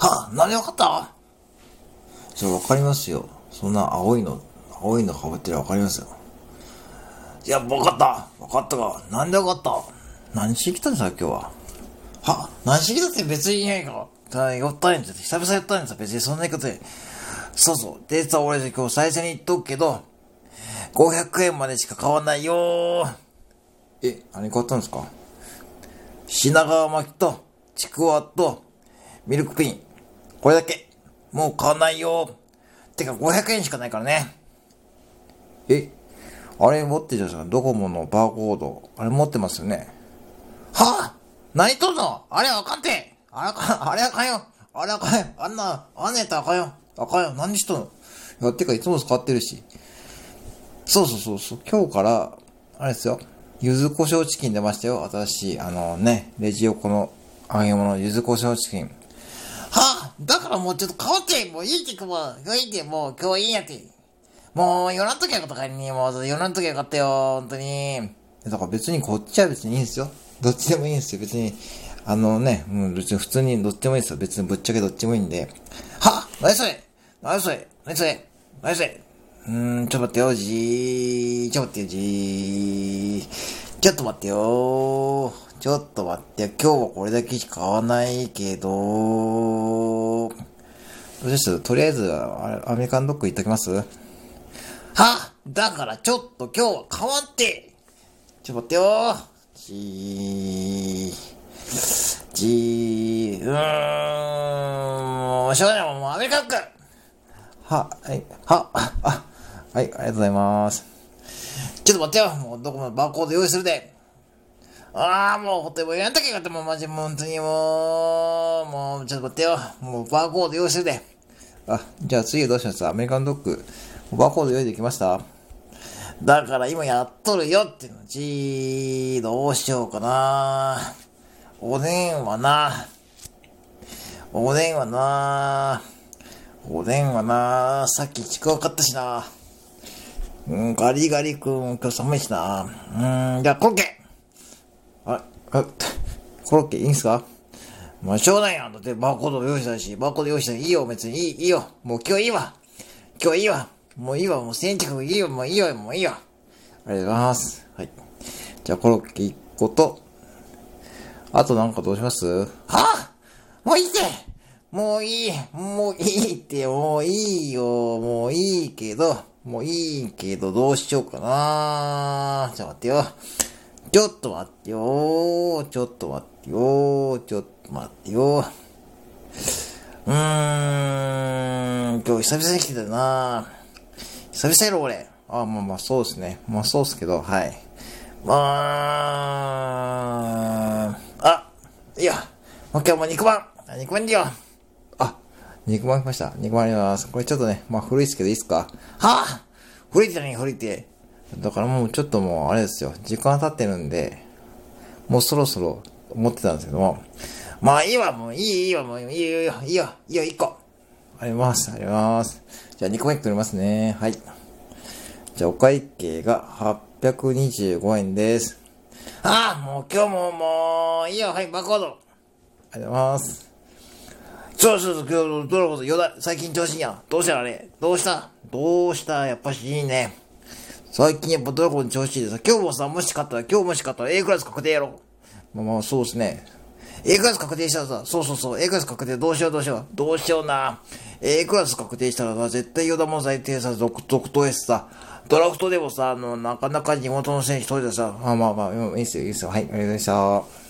はあ、何でわかった？それわかりますよ。そんな青いの、青いの被ってりゃわかりますよ。いや、わかった。わかったか。なんでわかった？何しに来たんですか、今日は？は何しに来たって別にいないから。ただ、寄ったんです。久々寄ったんです。別にそんなことで。そうそう。で、さ、俺今日最初に言っとくけど、500円までしか買わないよー。え、何買ったんですか？品川巻きと、ちくわと、ミルクプリン。これだけ。もう買わないよ。てか500円しかないからね。えあれ持ってるじゃないですか。ドコモのバーコード。あれ持ってますよね。は？ぁ何とんの？あれあかんてあれあかん、あれあかんよ。あれあかんよ。あんな、あんなやったらあかんよ。あかんよ。何しとんの？いや、てかいつも使ってるし。そうそうそうそう。今日から、あれですよ。柚子胡椒チキン出ましたよ。新しい、あのね、レジ横の揚げ物、柚子胡椒チキン。だからもうちょっと変わって、もういいってく、もう、いいって、もう今日いいんやって。もう、寄らんときゃよかったからに、もう、寄らんときゃよかったよ、本当に。だから別にこっちは別にいいんですよ。どっちでもいいんですよ、別に。あのね、うん、別に普通にどっちでもいいですよ。別にぶっちゃけどっちもいいんで。はあ、何それ何それ何それ何それうーん、ちょっと待ってよ、じー。ちょっと待ってよ、じー。ちょっと待ってよ。ちょっと待って。今日はこれだけしか買わないけど、どうですとりあえず、あアメリカンドッグ行っときます？はだからちょっと今日は変わってちょっと待ってよじー。じー。うーん。もうしょうがない。もうアメリカンドッグは、はい、は、あ、はい、ありがとうございます。ちょっと待ってよ。もうどこもバーコード用意するで。ああ、もう、ほんとにもやんときゃよかった。もうマジ、もう本当にもう、もう、ちょっと待ってよ。もうバーコード用意するで。あ、じゃあ次どうします？アメリカンドッグ。バーコード用意できましただから今やっとるよっていうの。じー、どうしようかな。おでんはな。おでんはな。おでんはな、さっきちくわ買ったしな。うん、ガリガリ君、今日寒いしな。うん、じゃあコロッケあ、あ、コロッケいいんすか？まあ、しょうがないやん。だってバーコード用意したし、バーコード用意したらいいよ、別にいい、いいよ。もう今日いいわ。今日いいわ。もういいわ、もう先着いいよ、もういいよ、もういいよ。ありがとうございます。はい。じゃあコロッケ1個と、あとなんかどうします？は？あもういいってもういい、もういいって、もういいよ、もういいけど、もういいけど、どうしようかな。ちょっと待ってよ。ちょっと待ってよ。ちょっと待ってよ。ちょっと待ってよ。うーん、今日久々に来てたな。久々やろ、俺。あ、まあまあ、そうですね。まあそうっすけど、はい。まあ、あ、いや、もう今日も肉まん。肉まんでよ、肉まん来ました。肉まんあります。これちょっとね、まあ古いですけどいいっすか？は？ぁ古いって何？古いって。だからもうちょっともうあれですよ。時間経ってるんで、もうそろそろ思ってたんですけども。まあいいわ、もういい、いいわ、もういいよ、いいよ、いいよ、いいよ、一個。あります、あります。じゃあ2個目くれますね。はい。じゃあお会計が825円です。ああ、もう今日ももう、いいよ、はい、バーコード。ありがとうございます。そうそうそう、今日、どうも、よだ、最近調子いいやん。どうしたあれ？どうした？どうした？やっぱしいいね。最近やっぱドラゴン調子いいでさ、今日もさ、もし勝ったら、今日もし勝ったら A クラス確定やろ。まあまあ、そうですね。A クラス確定したらさ、そうそうそう、A クラス確定、どうしようどうしよう？どうしような。A クラス確定したらさ、絶対ヨダも最低さ、続々とやしさ、ドラフトでもさ、あの、なかなか地元の選手取れてさ、まあまあまあ、いいっすよ、いいっすよ。はい、ありがとうございました。